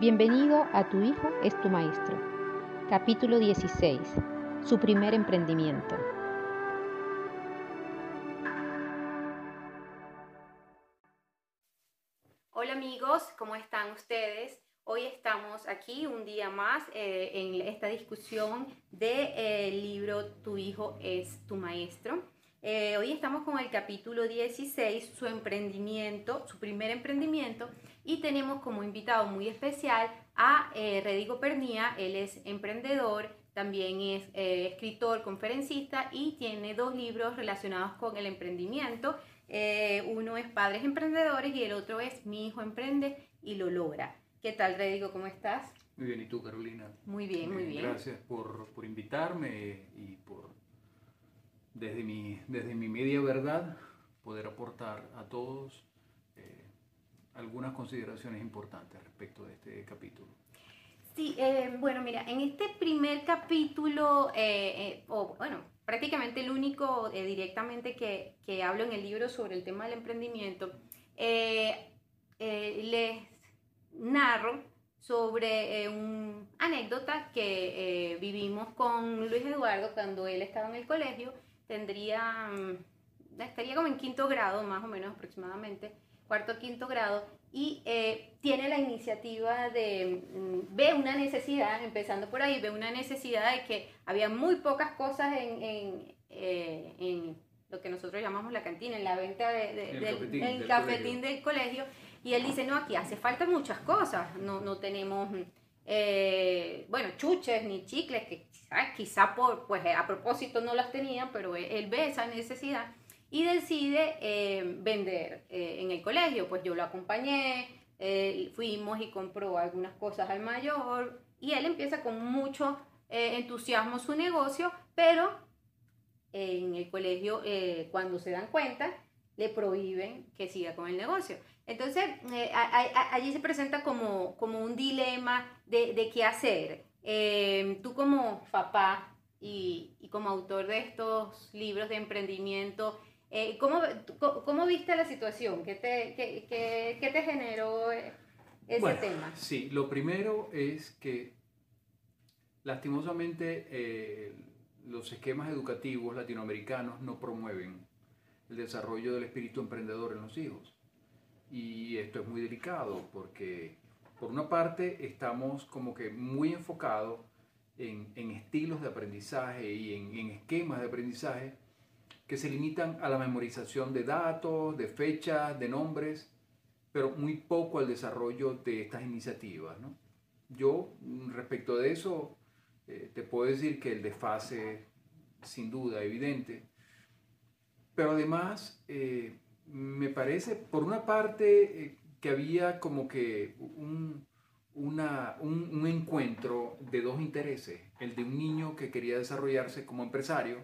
Bienvenido a Tu Hijo es tu Maestro. Capítulo 16. Su primer emprendimiento. Hola amigos, ¿cómo están ustedes? Hoy estamos aquí un día más eh, en esta discusión del de, libro Tu Hijo es tu Maestro. Eh, hoy estamos con el capítulo 16, su emprendimiento, su primer emprendimiento, y tenemos como invitado muy especial a eh, Redigo Pernía. Él es emprendedor, también es eh, escritor, conferencista y tiene dos libros relacionados con el emprendimiento. Eh, uno es Padres Emprendedores y el otro es Mi Hijo Emprende y lo logra. ¿Qué tal, Redigo? ¿Cómo estás? Muy bien, ¿y tú, Carolina? Muy bien, muy bien. Gracias por, por invitarme y por desde mi, desde mi media verdad, poder aportar a todos algunas consideraciones importantes respecto de este capítulo. Sí, eh, bueno, mira, en este primer capítulo, eh, o bueno, prácticamente el único directamente que, que, hablo en el libro sobre el tema del emprendimiento, les narro sobre una anécdota que vivimos con Luis Eduardo cuando él estaba en el colegio tendría, mm, estaría como en quinto grado, más o menos aproximadamente, cuarto quinto grado, y eh, tiene la iniciativa de, mm, ve una necesidad, empezando por ahí, ve una necesidad de que había muy pocas cosas en, en, eh, en lo que nosotros llamamos la cantina, en la venta de, el del, cafetín, el del cafetín colegio. del colegio, y él dice, no, aquí hace falta muchas cosas, no, no tenemos... Eh, bueno, chuches ni chicles, que quizá, quizá por, pues a propósito no las tenía, pero él, él ve esa necesidad y decide eh, vender eh, en el colegio. Pues yo lo acompañé, eh, fuimos y compró algunas cosas al mayor y él empieza con mucho eh, entusiasmo su negocio, pero en el colegio eh, cuando se dan cuenta le prohíben que siga con el negocio. Entonces, eh, a- a- allí se presenta como, como un dilema de, de qué hacer. Tú como papá y, y como autor de estos libros de emprendimiento, eh, ¿cómo, ¿cómo viste la situación? ¿Qué te, qué, qué- qué te generó eh, ese Bueno, tema? Sí, lo primero es que lastimosamente eh, los esquemas educativos latinoamericanos no promueven el desarrollo del espíritu emprendedor en los hijos. Y esto es muy delicado porque por una parte estamos como que muy enfocados en, en estilos de aprendizaje y en, en esquemas de aprendizaje que se limitan a la memorización de datos, de fechas, de nombres, pero muy poco al desarrollo de estas iniciativas. Yo, mm, respecto de eso, eh, te puedo decir que el desfase, sin duda, evidente, pero además eh, me parece, por una parte, eh, que había como que un- un encuentro de dos intereses, el de un niño que quería desarrollarse como empresario,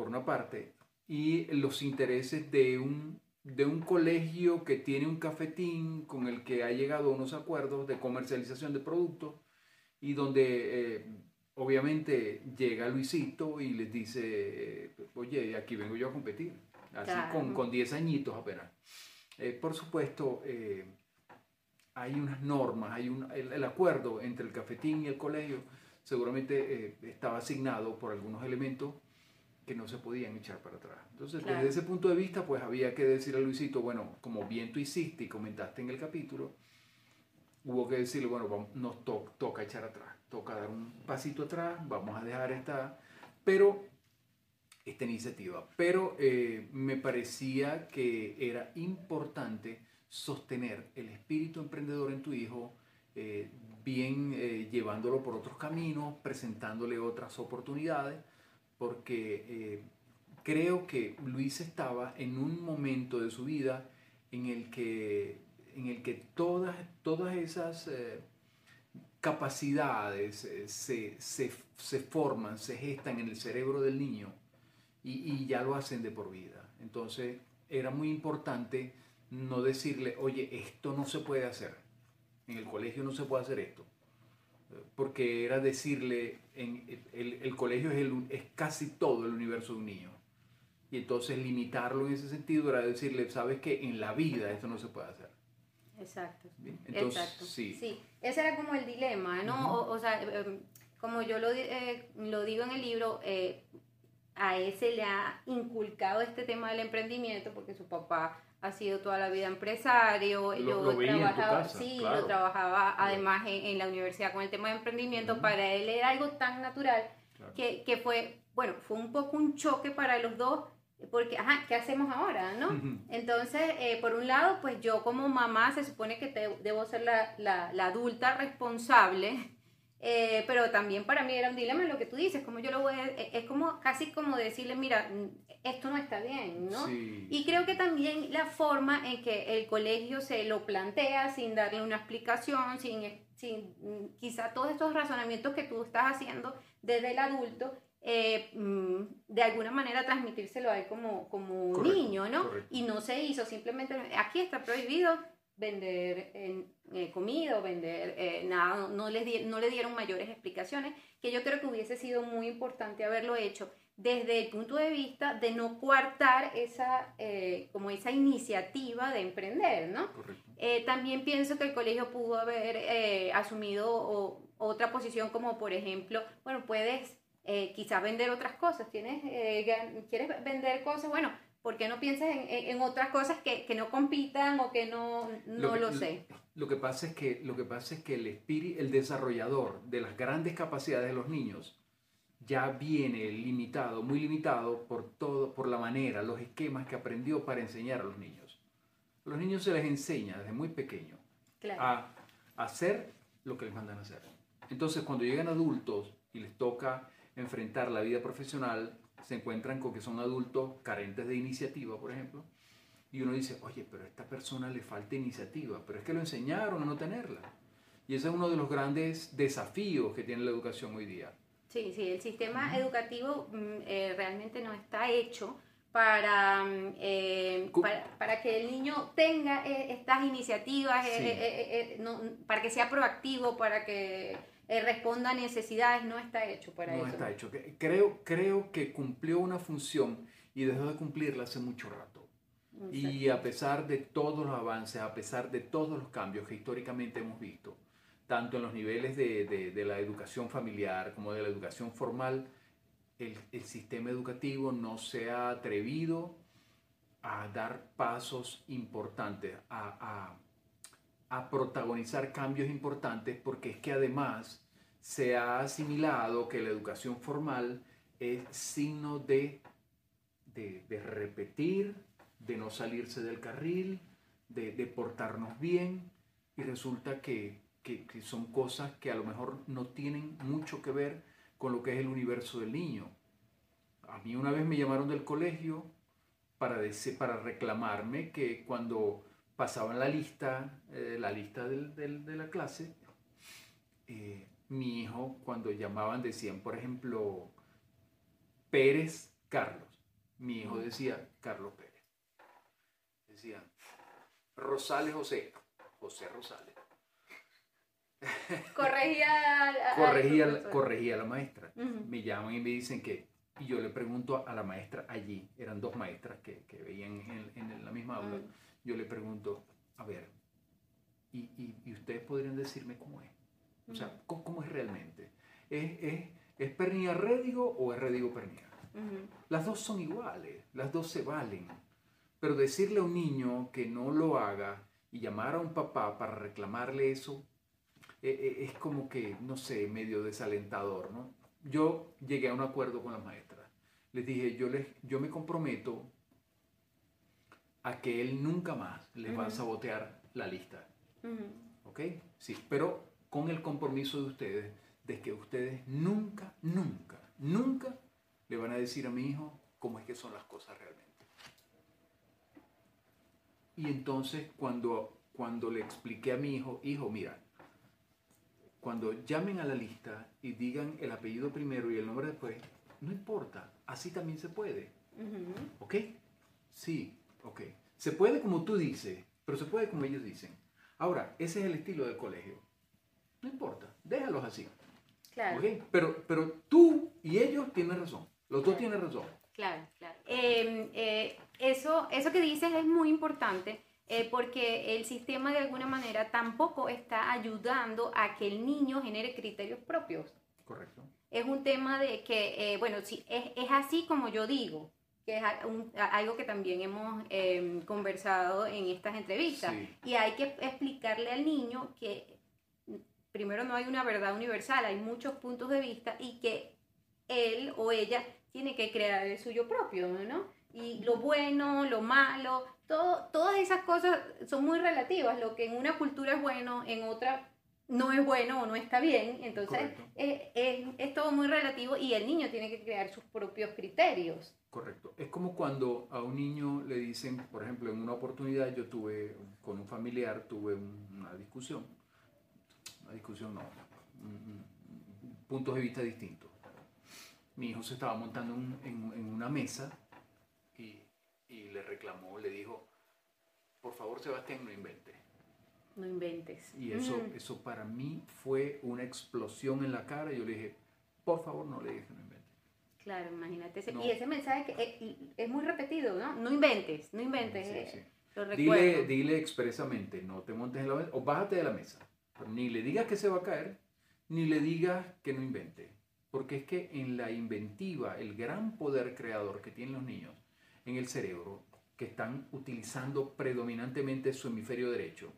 por una parte, y los intereses de un, de un colegio que tiene un cafetín con el que ha llegado a unos acuerdos de comercialización de productos y donde eh, obviamente llega Luisito y les dice, eh, oye, aquí vengo yo a competir, así Claro. con, con 10 añitos apenas. Eh, por supuesto, eh, hay unas normas, hay un, el, el acuerdo entre el cafetín y el colegio seguramente eh, estaba asignado por algunos elementos que no se podían echar para atrás. Entonces, Claro. desde ese punto de vista, pues había que decir a Luisito, bueno, como bien tú hiciste y comentaste en el capítulo, hubo que decirle, bueno, vamos- nos to- toca echar atrás, toca dar un pasito atrás, vamos a dejar esta, pero esta iniciativa. Pero eh, me parecía que era importante sostener el espíritu emprendedor en tu hijo, eh, bien eh, llevándolo por otros caminos, presentándole otras oportunidades, porque eh, creo que Luis estaba en un momento de su vida en el que, en el que todas, todas esas eh, capacidades eh, se, se- se forman, se gestan en el cerebro del niño y, y ya lo hacen de por vida. Entonces era muy importante no decirle, oye, esto no se puede hacer, en el colegio no se puede hacer esto, porque era decirle, en, el, el colegio es, el- es casi todo el universo de un niño. Y entonces limitarlo en ese sentido era decirle, sabes que en la vida esto no se puede hacer. Exacto. Bien, Entonces, Exacto. sí. Sí, ese era como el dilema, ¿no? Ujú. o, o sea, em, como yo lo, eh, lo digo en el libro, eh, a él se le ha inculcado este tema del emprendimiento porque su papá ha sido toda la vida empresario, yo lo tu trabajaba, casa, sí, claro. lo trabajaba además en, en la universidad con el tema de emprendimiento, para él era algo tan natural Claro. que, que fue, bueno, fue un poco un choque para los dos, porque, ajá, ¿qué hacemos ahora, no? Entonces, eh, por un lado, pues yo como mamá se supone que te- debo ser la, la- la adulta responsable, eh, pero también para mí era un dilema lo que tú dices, como yo lo voy a, eh, es como casi como decirle, mira, mm, esto no está bien, ¿no? Sí. Y creo que también la forma en que el colegio se lo plantea sin darle una explicación, sin, sin mm, quizá todos estos razonamientos que tú estás haciendo desde el adulto, eh, mm, de alguna manera transmitírselo a él como, como un Correcto, niño, ¿no? correcto. Y no se hizo, simplemente aquí está prohibido vender eh, comida o vender eh, nada, no, no les di- no le dieron mayores explicaciones, que yo creo que hubiese sido muy importante haberlo hecho desde el punto de vista de no coartar esa, eh, como esa iniciativa de emprender, ¿no? También pienso que el colegio pudo haber asumido o- otra posición como por ejemplo, bueno, puedes quizás vender otras cosas, ¿Tienes, quieres vender cosas, bueno, ¿por qué no piensas en, en- otras cosas que, que no compitan o que no, no que- lo sé? Lo que pasa es que, lo que, pasa es que el, espíritu, el desarrollador de las grandes capacidades de los niños ya viene limitado, muy limitado por todo, por la manera, los esquemas que aprendió para enseñar a los niños. A los niños se les enseña desde muy pequeño Claro. a hacer lo que les mandan a hacer. Entonces, cuando llegan adultos y les toca enfrentar la vida profesional, se encuentran con que son adultos carentes de iniciativa, por ejemplo, y uno dice, oye, pero a esta persona le falta iniciativa, pero es que lo enseñaron a no tenerla. Y ese es uno de los grandes desafíos que tiene la educación hoy día. Sí, sí, el sistema educativo mm, eh, realmente no está hecho para, mm, eh, para, para que el niño tenga eh, estas iniciativas, eh, Sí. no, para que sea proactivo, para que responda a necesidades, no está hecho para no eso. está hecho. Creo, creo que cumplió una función y dejó de cumplirla hace mucho rato. Y a pesar de todos los avances, a pesar de todos los cambios que históricamente hemos visto, tanto en los niveles de, de- de la educación familiar como de la educación formal, el, sistema educativo no se ha atrevido a dar pasos importantes, a, a- protagonizar cambios importantes, porque es que además se ha asimilado que la educación formal es signo de, de, de repetir, de no salirse del carril, de, de portarnos bien, y resulta que- que son cosas que a lo mejor no tienen mucho que ver con lo que es el universo del niño. A mí una vez me llamaron del colegio para, para reclamarme que cuando pasaban la lista, eh, la lista del- del- de la clase, eh, mi hijo, cuando llamaban, decían, por ejemplo, Pérez Carlos. Mi hijo decía Carlos Pérez. Decía Rosales José. José Rosales. Corregía, al Corregía, la- corregía a la maestra. Me llaman y me dicen que, y yo le pregunto a la maestra allí, eran dos maestras que, que veían en, en la misma aula, yo le pregunto, a ver, ¿y, y, y ustedes podrían decirme cómo es? O sea. ¿cómo, cómo es realmente? ¿Es, es, es pernía rédigo o es rédigo pernía? Ujú. Las dos son iguales, las dos se valen. Pero decirle a un niño que no lo haga y llamar a un papá para reclamarle eso eh, eh, es como que, no sé, medio desalentador, ¿no? Yo llegué a un acuerdo con las maestras. Les dije, yo, les, yo me comprometo a que él nunca más les va a sabotear la lista. Ujú. ¿Ok? Sí, pero con el compromiso de ustedes de que ustedes nunca, nunca, nunca le van a decir a mi hijo cómo es que son las cosas realmente. Y entonces cuando, cuando le expliqué a mi hijo, hijo, mira, cuando llamen a la lista y digan el apellido primero y el nombre después, no importa, así también se puede. Ujú. ¿Ok? Sí, ok. Se puede como tú dices, pero se puede como ellos dicen. Ahora, ese es el estilo del colegio. No importa, déjalos así. Claro. ¿ok? Pero, pero tú y ellos tienen razón. Los dos tienen razón. Claro, claro. Eh, eh, eso, eso que dices es muy importante eh, porque el sistema de alguna manera tampoco está ayudando a que el niño genere criterios propios. Correcto. Es un tema de que, eh, bueno, si es, es, así como yo digo, que es algo que también hemos em, conversado en estas entrevistas. Y hay que explicarle al niño que primero no hay una verdad universal, hay muchos puntos de vista y que él o ella tiene que crear el suyo propio, ¿no? Y lo bueno, lo malo, todo, todas esas cosas son muy relativas. Lo que en una cultura es bueno, en otra no es bueno o no está bien. Entonces es, es, es, todo muy relativo y el niño tiene que crear sus propios criterios. Correcto. Es como cuando a un niño le dicen, por ejemplo, en una oportunidad yo tuve con un familiar, tuve una discusión. Una discusión no, puntos de vista distintos mi hijo se estaba montando en, en, una mesa y, le reclamó, le dijo, por favor Sebastián, no invente. No inventes. Y eso, eso para mí fue una explosión en la cara. Yo le dije, por favor no le digas que no invente. Claro, imagínate. Y ese mensaje que eh, es, muy repetido, ¿no? No inventes, no inventes. Eh, dile, dile expresamente, no te montes en la mesa o bájate de la mesa. ni le digas que se va a caer, ni le digas que no invente. Porque es que en la inventiva, el gran poder creador que tienen los niños en el cerebro, que están utilizando predominantemente su hemisferio derecho,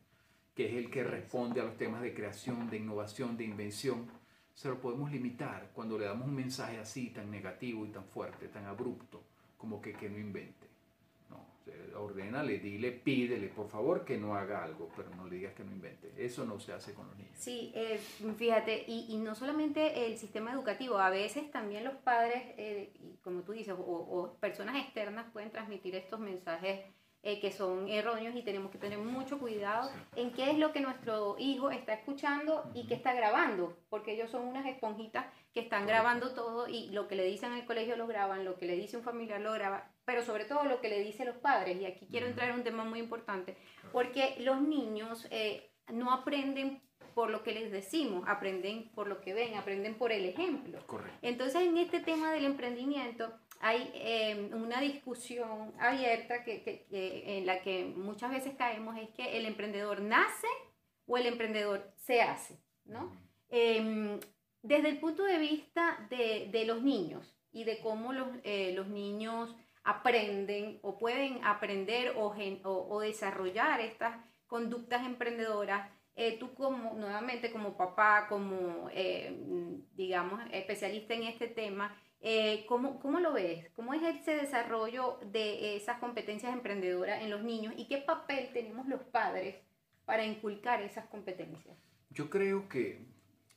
que es el que responde a los temas de creación, de innovación, de invención, se lo podemos limitar cuando le damos un mensaje así tan negativo y tan fuerte, tan abrupto, como que, que no invente ordénale, dile, pídele, por favor, que no haga algo, pero no le digas que no invente. Eso no se hace con los niños. Sí, eh, fíjate, y, y, no solamente el sistema educativo, a veces también los padres, eh, como tú dices, o, personas externas pueden transmitir estos mensajes eh, que son erróneos y tenemos que tener mucho cuidado en qué es lo que nuestro hijo está escuchando y qué está grabando, porque ellos son unas esponjitas que están grabando todo y lo que le dicen en el colegio lo graban, lo que le dice un familiar lo graba, pero sobre todo lo que le dicen los padres. Y aquí quiero entrar en un tema muy importante, porque los niños eh, no aprenden por lo que les decimos, aprenden por lo que ven, aprenden por el ejemplo. Entonces, en este tema del emprendimiento hay em, una discusión abierta que, en la que muchas veces caemos, es que el emprendedor nace o el emprendedor se hace, ¿no? desde el punto de vista de, de los niños y de cómo los, eh, los, niños aprenden o pueden aprender o, o, desarrollar estas conductas emprendedoras, eh, tú como, nuevamente como papá, como, eh, digamos, especialista en este tema, ¿cómo, ¿cómo, lo ves? ¿Cómo es ese desarrollo de esas competencias emprendedoras en los niños y qué papel tenemos los padres para inculcar esas competencias? Yo creo que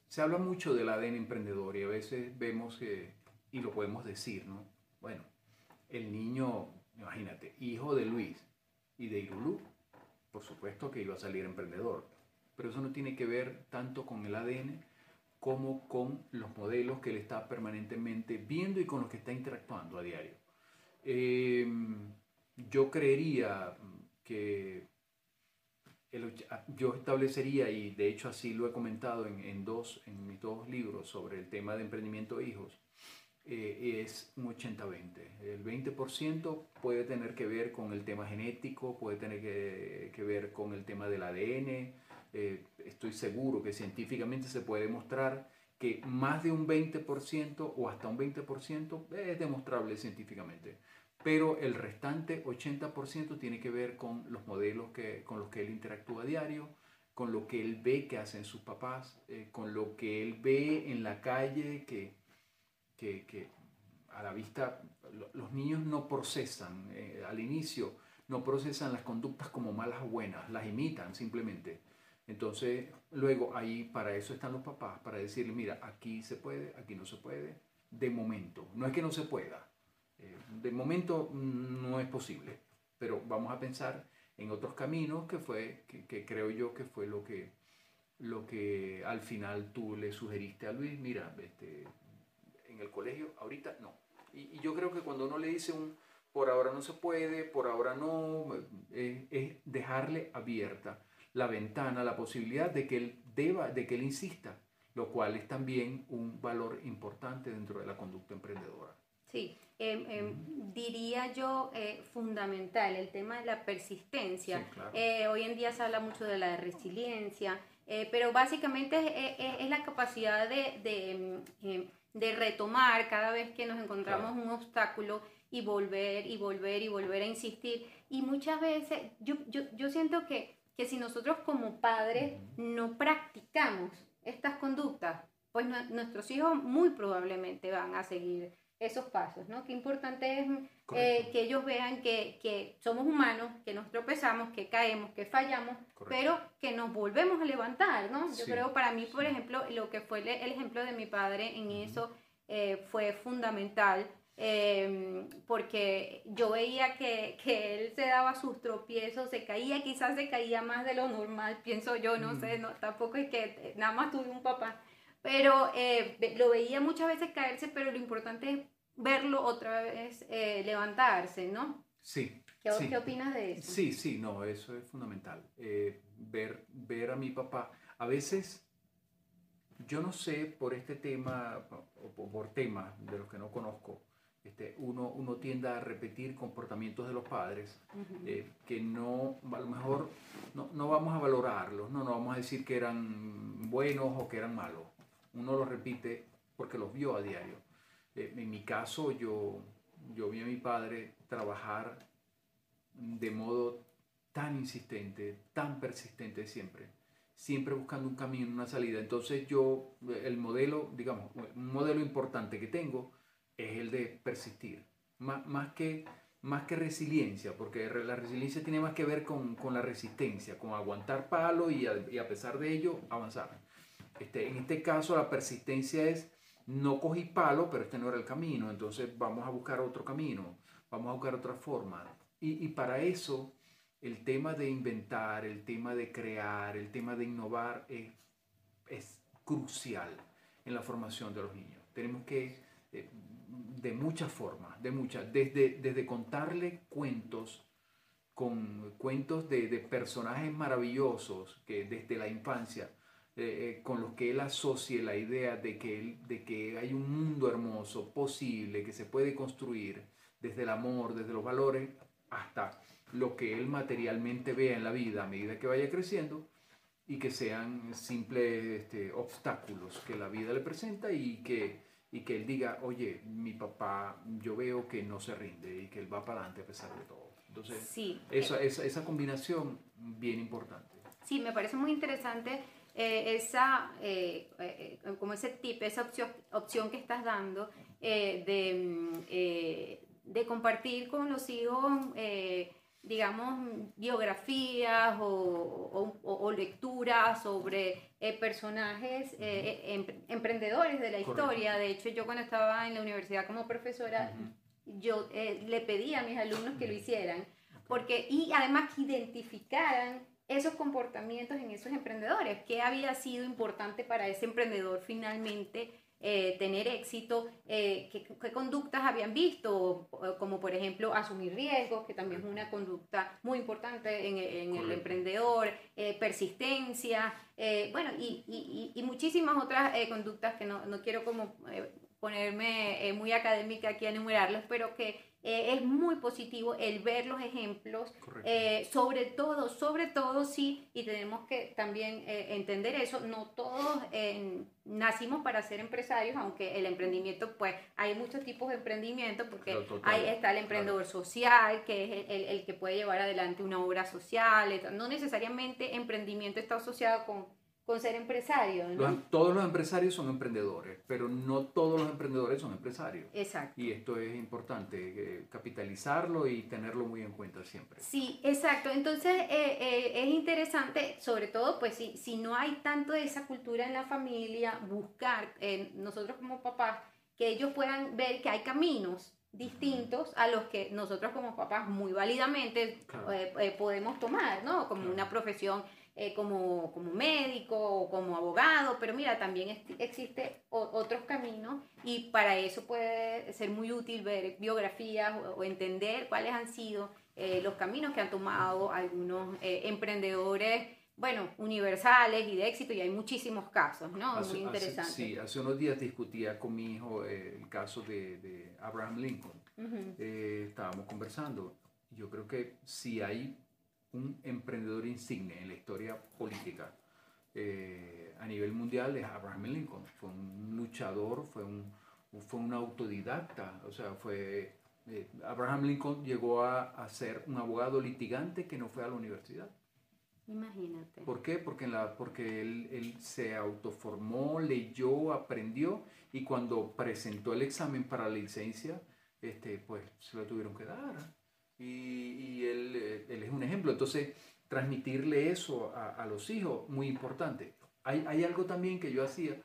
se habla mucho del ADN emprendedor y a veces vemos que, y lo podemos decir, ¿no? Bueno, el niño, imagínate, hijo de Luis y de Irulú, por supuesto que iba a salir emprendedor, pero eso no tiene que ver tanto con el ADN como con los modelos que él está permanentemente viendo y con los que está interactuando a diario. Em, yo creería que Ah, yo establecería, y de hecho así lo he comentado en, en, dos, en mis dos libros sobre el tema de emprendimiento de hijos, eh, es un 80-20. El 20% puede tener que ver con el tema genético, puede tener que, que ver con el tema del ADN. Eh, estoy seguro que científicamente se puede demostrar que más de un 20% o hasta un 20% es demostrable científicamente pero el restante 80% tiene que ver con los modelos que, con los que él interactúa a diario, con lo que él ve que hacen sus papás, eh, con lo que él ve en la calle, que, que, que a la vista los niños no procesan, eh, al inicio no procesan las conductas como malas o buenas, las imitan simplemente. Entonces, luego ahí para eso están los papás, para decirle, mira, aquí se puede, aquí no se puede, de momento. No es que no se pueda, eh, de momento no es posible, pero vamos a pensar en otros caminos que fue, que, creo yo que fue lo que, lo que al final tú le sugeriste a Luis, mira, este, en el colegio, ahorita no. Y, yo creo que cuando uno le dice un por ahora no se puede, por ahora no, eh, es dejarle abierta la ventana, la posibilidad de que él deba, de que él insista, lo cual es también un valor importante dentro de la conducta emprendedora. Sí, em, em, diría yo eh, fundamental el tema de la persistencia. Sí, claro. Eh, hoy en día se habla mucho de la resiliencia, eh, pero básicamente es, es- es la capacidad de, de, em, de retomar cada vez que nos encontramos Claro. un obstáculo y volver y volver y volver a insistir. Y muchas veces yo, yo, yo siento que, que si nosotros como padres no practicamos estas conductas, pues nue- nuestros hijos muy probablemente van a seguir esos pasos, ¿no? Qué importante es eh, que ellos vean que, que somos humanos, que nos tropezamos, que caemos, que fallamos, Correcto. pero que nos volvemos a levantar, ¿no? Yo Sí, creo para mí, por ejemplo, lo que fue el, el ejemplo de mi padre en eso eh, fue fundamental. eh, porque yo veía que, que él se daba sus tropiezos, se caía, quizás se caía más de lo normal, pienso yo, no Mm. sé, no, tampoco es que eh, nada más tuve un papá, pero eh, lo veía muchas veces caerse, pero lo importante es verlo otra vez eh, levantarse, ¿no? Sí. ¿Qué, sí. qué opinas de eso? Sí, sí, no, eso es fundamental. Eh, ver, ver a mi papá. A veces, yo no sé, por este tema, o por, temas de los que no conozco, este, uno, uno tiende a repetir comportamientos de los padres eh, que no, a lo mejor no, no vamos a valorarlos, no, no vamos a decir que eran buenos o que eran malos. Uno los repite porque los vio a diario. Eh, en mi caso, yo, yo vi a mi padre trabajar de modo tan insistente, tan persistente siempre, siempre buscando un camino, una salida. Entonces yo, eh, el modelo, digamos, un modelo importante que tengo es el de persistir, más, que, más que resiliencia, porque la resiliencia tiene más que ver con, con la resistencia, con aguantar palo y a pesar de ello avanzar. Este, en este caso la persistencia es, no cogí palo, pero este no era el camino, entonces vamos a buscar otro camino, vamos a buscar otra forma. Y, y para eso el tema de inventar, el tema de crear, el tema de innovar es, es crucial en la formación de los niños. Tenemos que, eh, de muchas formas, de muchas, desde, desde contarle cuentos, con cuentos de, de personajes maravillosos que desde la infancia, eh, eh, con los que él asocie la idea de que, él- de que hay un mundo hermoso, posible, que se puede construir desde el amor, desde los valores, hasta lo que él materialmente vea en la vida a medida que vaya creciendo y que sean simples este, obstáculos que la vida le presenta y que, y que él diga, oye, mi papá, yo veo que no se rinde y que él va para adelante a pesar de todo. Entonces, Sí, esa, esa, esa combinación bien importante. Sí, me parece muy interesante eh, esa, eh, eh, como ese tip, esa opción, opción que estás dando eh, de, mm, de compartir con los hijos, digamos, biografías o, o- lecturas sobre personajes emprendedores de la Correcto. historia. De hecho, yo cuando estaba en la universidad como profesora, yo le pedí a mis alumnos que lo hicieran, porque, y además que identificaran esos comportamientos en esos emprendedores, qué había sido importante para ese emprendedor finalmente eh, tener éxito, eh, qué, qué conductas habían visto, como por ejemplo asumir riesgos, que también es una conducta muy importante en, en el emprendedor, eh, persistencia, bueno, y, y- muchísimas otras conductas que no, no quiero como ponerme muy académica aquí a enumerarlas, pero que eh, es muy positivo el ver los ejemplos, eh, sobre todo, sobre todo sí, y tenemos que también eh, entender eso, no todos eh, nacimos para ser empresarios, aunque el emprendimiento, pues hay muchos tipos de emprendimiento, porque Claro, total, ahí está el emprendedor social, que es el, el- el que puede llevar adelante una obra social, no necesariamente emprendimiento está asociado con, con ser empresario, ¿no? Los- todos los empresarios son emprendedores, pero no todos los emprendedores son empresarios. Exacto. Y esto es importante, eh, capitalizarlo y tenerlo muy en cuenta siempre. Sí, exacto. Entonces eh, eh, es interesante, sobre todo, pues si, si no hay tanto de esa cultura en la familia, buscar eh, nosotros como papás que ellos puedan ver que hay caminos distintos a los que nosotros como papás muy válidamente Claro. podemos tomar, ¿no? Como Claro. una profesión eh, como, como médico o como abogado, pero mira, también es- existe o- otros caminos y para eso puede ser muy útil ver biografías o, o entender cuáles han sido eh, los caminos que han tomado algunos eh, emprendedores bueno, universales y de éxito y hay muchísimos casos, ¿no? Hace- Muy hace- interesante. sí, hace unos días discutía con mi hijo eh, el caso de, de Abraham Lincoln. Ujú. Eh, estábamos conversando. Yo creo que si hay un emprendedor insigne en la historia política eh, a nivel mundial es Abraham Lincoln. Fue un luchador, fue un, fue un autodidacta. O sea, fue eh, Abraham Lincoln llegó a, a ser un abogado litigante que no fue a la universidad. Imagínate. ¿Por qué? Porque, en la, porque él, él se autoformó, leyó, aprendió y cuando presentó el examen para la licencia, este, pues se lo tuvieron que dar. Y, él, eh, él es un ejemplo. Entonces, transmitirle eso a, a los hijos, muy importante. Hay, hay algo también que yo hacía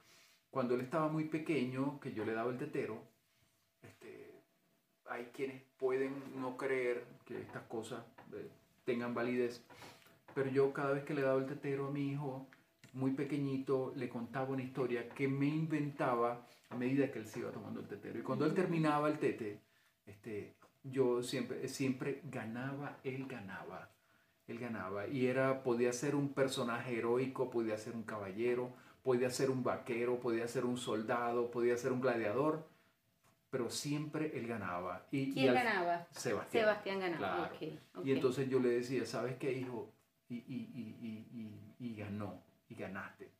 cuando él estaba muy pequeño, que yo le daba el tetero. Este, hay quienes pueden no creer que estas cosas eh, tengan validez. Pero yo cada vez que le daba el tetero a mi hijo, muy pequeñito, le contaba una historia que me inventaba a medida que él se iba tomando el tetero. Y cuando él terminaba el tete, este, yo siempre, siempre ganaba, él ganaba. Él ganaba. Y era, podía ser un personaje heroico, podía ser un caballero, podía ser un vaquero, podía ser un soldado, podía ser un gladiador, pero siempre él ganaba. Y, y ¿Quién al- ganaba? Sebastián. Sebastián ganaba. Claro. Y entonces yo le decía, ¿sabes qué, hijo? Y, y, y, ganó, y ganaste.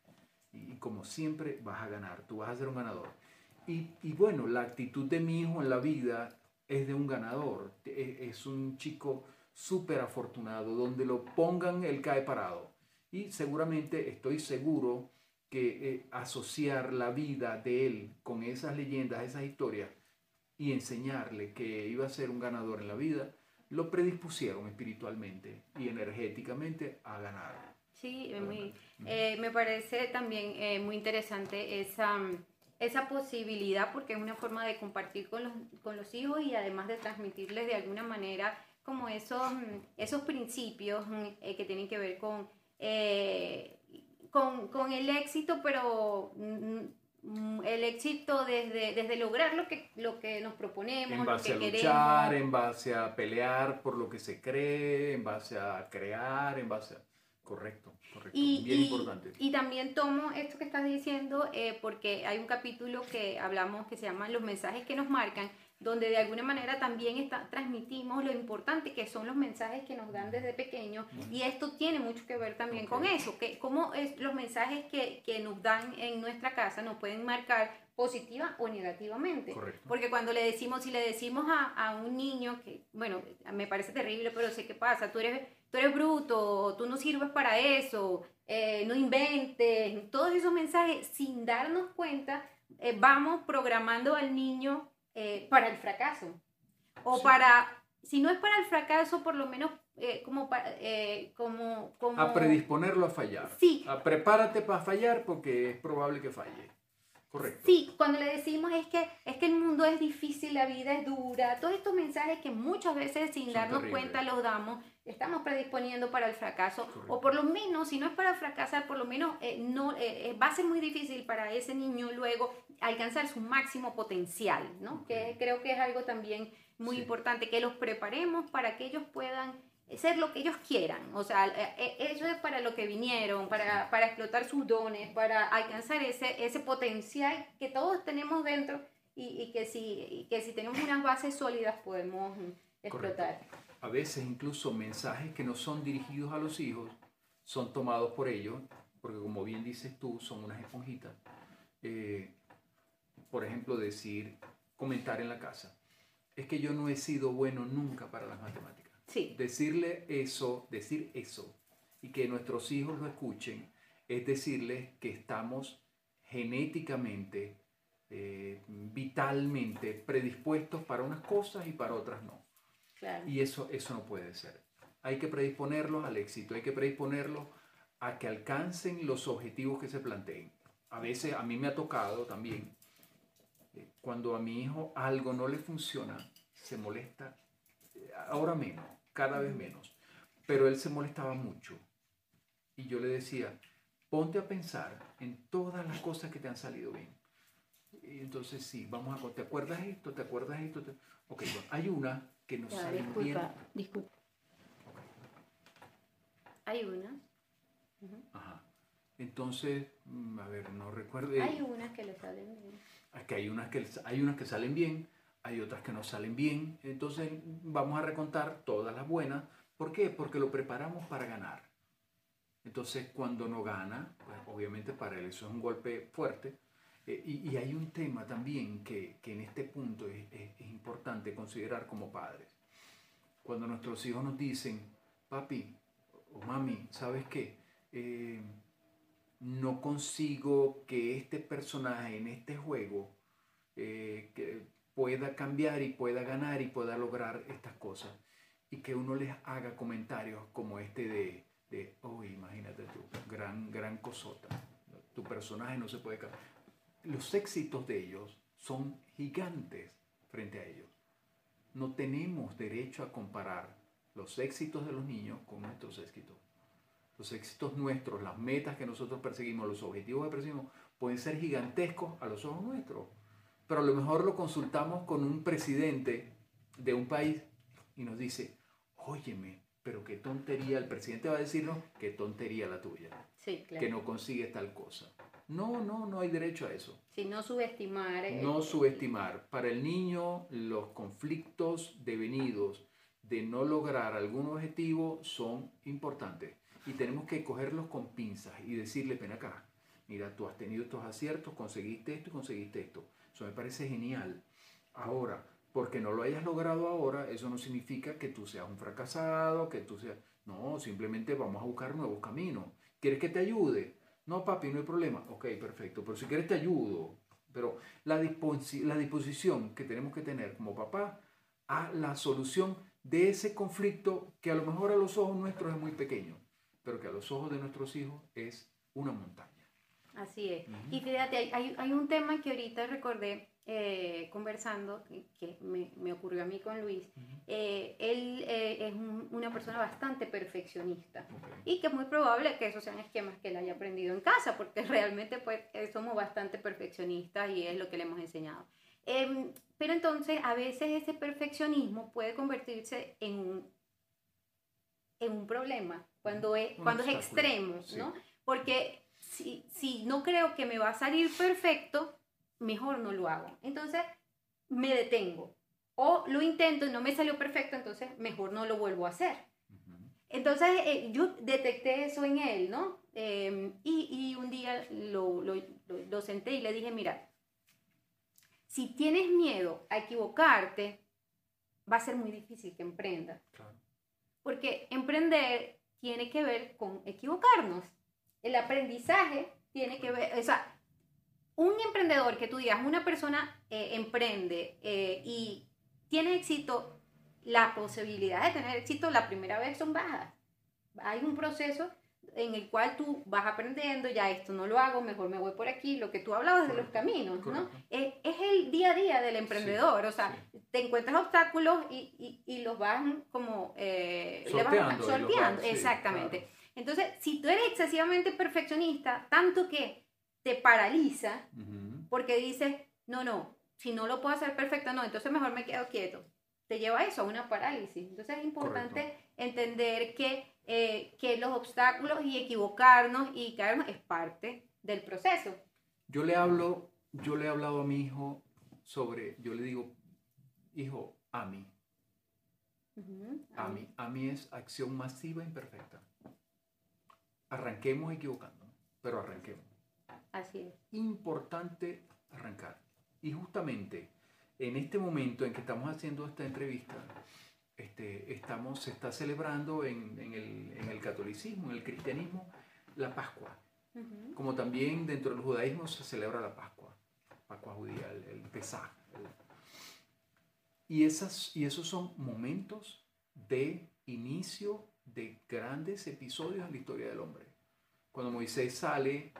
Y, y como siempre vas a ganar, tú vas a ser un ganador. Y, y bueno, la actitud de mi hijo en la vida es de un ganador. E- Es un chico súper afortunado, donde lo pongan, él cae parado. Y seguramente, estoy seguro que eh, asociar la vida de él con esas leyendas, esas historias, y enseñarle que iba a ser un ganador en la vida, lo predispusieron espiritualmente y energéticamente a ganar. Sí, muy, eh, me parece también eh, muy interesante esa, mm, esa posibilidad porque es una forma de compartir con los, con los hijos y además de transmitirles de alguna manera como esos, mm, esos principios mm, eh, que tienen que ver con, eh, con, con el éxito, pero mm, el éxito desde, desde lograr lo que, lo que nos proponemos, En base lo a luchar, queremos. en base a pelear por lo que se cree, en base a crear, en base a... Correcto, correcto. Y, Bien y- importante. y también tomo esto que estás diciendo eh, porque hay un capítulo que hablamos que se llama Los mensajes que nos marcan, donde de alguna manera también está, transmitimos lo importante que son los mensajes que nos dan desde pequeños y esto tiene mucho que ver también con eso, que cómo es, los mensajes que, que nos dan en nuestra casa nos pueden marcar positiva o negativamente. Correcto. Porque cuando le decimos, si le decimos a, a un niño que, bueno, me parece terrible, pero sé qué pasa, tú eres, tú eres bruto, tú no sirves para eso, eh, no inventes, todos esos mensajes, sin darnos cuenta, eh, vamos programando al niño eh, para el fracaso. O Sí. para, si no es para el fracaso, por lo menos como, para, como, como... A predisponerlo a fallar. Sí. A prepárate para fallar porque es probable que falle. Correcto. Sí, cuando le decimos es que, es que el mundo es difícil, la vida es dura, todos estos mensajes que muchas veces sin Son darnos terribles. cuenta los damos, estamos predisponiendo para el fracaso, Correcto. o por lo menos, si no es para fracasar, por lo menos eh, no, eh, eh, va a ser muy difícil para ese niño luego alcanzar su máximo potencial, ¿no? Que creo que es algo también muy Sí. importante, que los preparemos para que ellos puedan ser lo que ellos quieran, o sea, eh, eh, eso es para lo que vinieron, para, para explotar sus dones, para alcanzar ese, ese potencial que todos tenemos dentro y, y que, si, y que si tenemos unas bases sólidas podemos mm, explotar. A veces incluso mensajes que no son dirigidos a los hijos son tomados por ellos, porque como bien dices tú, son unas esponjitas. Eh, por ejemplo, decir, comentar en la casa, es que yo no he sido bueno nunca para las matemáticas. Sí, Decirle eso, decir eso, y que nuestros hijos lo escuchen, es decirles que estamos genéticamente, eh, vitalmente predispuestos para unas cosas y para otras no. claro. Y eso, eso no puede ser. Hay que predisponerlos al éxito, hay que predisponerlos a que alcancen los objetivos que se planteen. A veces a mí me ha tocado también, eh, cuando a mi hijo algo no le funciona, se molesta, eh, ahora menos, cada vez menos, pero él se molestaba mucho. Y yo le decía, ponte a pensar en todas las cosas que te han salido bien. Y entonces sí, vamos a, ¿te acuerdas esto? ¿Te acuerdas esto? Te- Ok, bueno, hay una que nos Ya, sale bien. disculpa, disculpa. Hay unas. Ajá. Entonces, mm, a ver, no recuerdo. Hay unas que le salen bien. que hay unas que, hay unas que salen bien, hay otras que no salen bien. Entonces, vamos a recontar todas las buenas. ¿Por qué? Porque lo preparamos para ganar. Entonces, cuando no gana, pues obviamente para él eso es un golpe fuerte. Eh, y, hay un tema también que, en este punto es, importante considerar como padres. Cuando nuestros hijos nos dicen, papi o mami, ¿sabes qué? Eh, no consigo que este personaje en este juego eh, que pueda cambiar y pueda ganar y pueda lograr estas cosas. Y que uno les haga comentarios como este de, de oh, imagínate tú, gran, gran cosota. Tu personaje no se puede cambiar. Los éxitos de ellos son gigantes frente a ellos. No tenemos derecho a comparar los éxitos de los niños con nuestros éxitos los éxitos nuestros, las metas que nosotros perseguimos, los objetivos que perseguimos, pueden ser gigantescos a los ojos nuestros. Pero a lo mejor lo consultamos con un presidente de un país y nos dice, óyeme, pero qué tontería, el presidente va a decirnos, qué tontería la tuya, sí, claro. que no consigues tal cosa. No, no, no hay derecho a eso. Si no subestimar. Eh, no subestimar. Para el niño, los conflictos devenidos de no lograr algún objetivo son importantes y tenemos que cogerlos con pinzas y decirle, ven acá, mira, tú has tenido estos aciertos, conseguiste esto y conseguiste esto. Eso me parece genial. Ahora, porque no lo hayas logrado ahora, eso no significa que tú seas un fracasado, que tú seas... No, simplemente vamos a buscar nuevos caminos. ¿Quieres que te ayude? No, papi, no hay problema. Ok, perfecto. Pero si quieres te ayudo. Pero la, la disposición que tenemos que tener como papá a la solución de ese conflicto que a lo mejor a los ojos nuestros es muy pequeño pero que a los ojos de nuestros hijos es una montaña. Así es. Y fíjate, hay, hay, un tema que ahorita recordé eh, conversando, que, me, me, ocurrió a mí con Luis. Eh, él eh, es una persona bastante perfeccionista y que es muy probable que esos sean esquemas que él haya aprendido en casa, porque realmente pues somos bastante perfeccionistas y es lo que le hemos enseñado. Em, pero entonces a veces ese perfeccionismo puede convertirse en un, en un problema cuando es, cuando es extremo, ¿no? Porque si, si no creo que me va a salir perfecto, mejor no lo hago. Entonces, me detengo. O lo intento y no me salió perfecto, entonces mejor no lo vuelvo a hacer. Entonces, eh, yo detecté eso en él, ¿no? Em, y, y, un día lo, lo, lo, senté y le dije, mira, si tienes miedo a equivocarte, va a ser muy difícil que emprendas. Porque emprender tiene que ver con equivocarnos. El aprendizaje tiene que ver, o sea, un emprendedor que tú digas, una persona eh, emprende eh, y tiene éxito, la posibilidad de tener éxito la primera vez son bajas. Hay un proceso en el cual tú vas aprendiendo, ya esto no lo hago, mejor me voy por aquí, lo que tú hablabas de los caminos, ¿no? Es, el día a día del emprendedor, o sea, te encuentras obstáculos y, y, los vas como eh, sorteando, exactamente. Entonces, si tú eres excesivamente perfeccionista, tanto que te paraliza, porque dices, no, no, si no lo puedo hacer perfecto, no, entonces mejor me quedo quieto. Te lleva a eso, a una parálisis. Entonces es importante entender que eh, que los obstáculos y equivocarnos y caernos es parte del proceso. Yo le hablo, yo le he hablado a mi hijo sobre, yo le digo, hijo, a mí. a mí. A mí es acción masiva imperfecta. Arranquemos equivocando, pero arranquemos. Así es. Importante arrancar. Y justamente en este momento en que estamos haciendo esta entrevista, este, estamos, se está celebrando en, el, catolicismo, en el cristianismo, la Pascua. Como también dentro del judaísmo se celebra la Pascua, Pascua judía, el, el Pesaj. Y, esas, y esos son momentos de inicio de grandes episodios en la historia del hombre. Cuando Moisés sale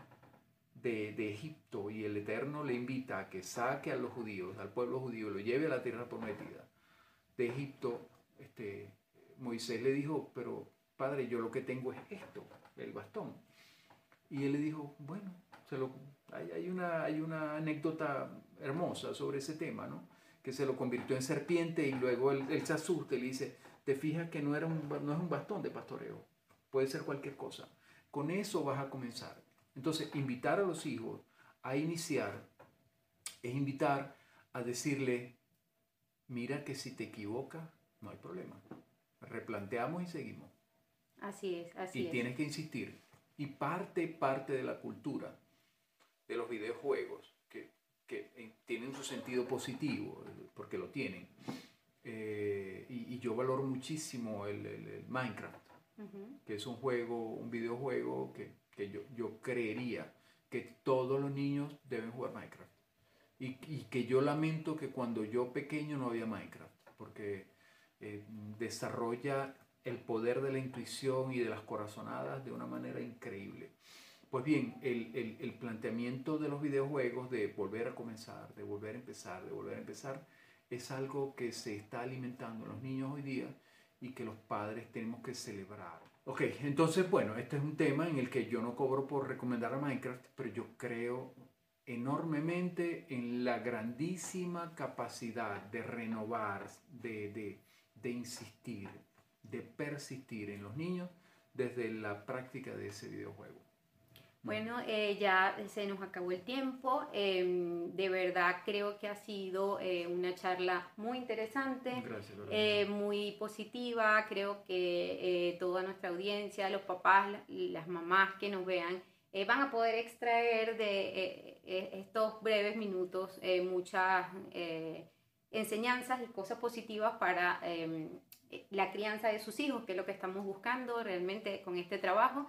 de, de, Egipto y el Eterno le invita a que saque a los judíos, al pueblo judío, lo lleve a la tierra prometida. De Egipto este, Moisés le dijo, pero padre, yo lo que tengo es esto, el bastón. Y él le dijo, bueno, hay, una, hay una anécdota hermosa sobre ese tema, ¿no? Que se lo convirtió en serpiente y luego él, se asusta le dice, te fijas que no, era un, no es un bastón de pastoreo, puede ser cualquier cosa. Con eso vas a comenzar. Entonces, invitar a los hijos a iniciar es invitar a decirle, mira que si te equivocas, no hay problema. Replanteamos y seguimos. Así es, así y es. tienes que insistir. Y parte, parte de la cultura de los videojuegos, que, que eh, tienen su sentido positivo, porque lo tienen. Eh, y, y, yo valoro muchísimo el, el, el Minecraft, Ujú. que es un juego, un videojuego que, que yo, yo creería que todos los niños deben jugar Minecraft. Y, y que yo lamento que cuando yo pequeño no había Minecraft, porque eh, desarrolla el poder de la intuición y de las corazonadas de una manera increíble. Pues bien, el, el, el, planteamiento de los videojuegos de volver a comenzar, de volver a empezar, de volver a empezar, es algo que se está alimentando en los niños hoy día y que los padres tenemos que celebrar. Ok, entonces, bueno, este es un tema en el que yo no cobro por recomendar a Minecraft, pero yo creo enormemente en la grandísima capacidad de renovar, de, de, de insistir, de persistir en los niños desde la práctica de ese videojuego. Bueno, eh, ya se nos acabó el tiempo. Eh, de verdad creo que ha sido eh, una charla muy interesante, Gracias, eh, muy positiva. Creo que toda nuestra audiencia, los papás, las mamás que nos vean, eh, van a poder extraer de eh, estos breves minutos eh, muchas enseñanzas y cosas positivas para la crianza de sus hijos, que es lo que estamos buscando realmente con este trabajo.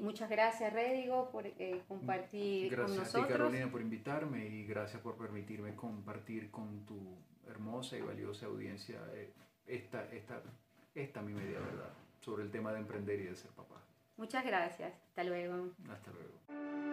Muchas gracias, Rédigo, por compartir gracias con nosotros. nosotros. Gracias, Carolina, por invitarme y gracias por permitirme compartir con tu hermosa y valiosa audiencia eh, esta, esta, esta mi media verdad sobre el tema de emprender y de ser papá. Muchas gracias. Hasta luego. Hasta luego.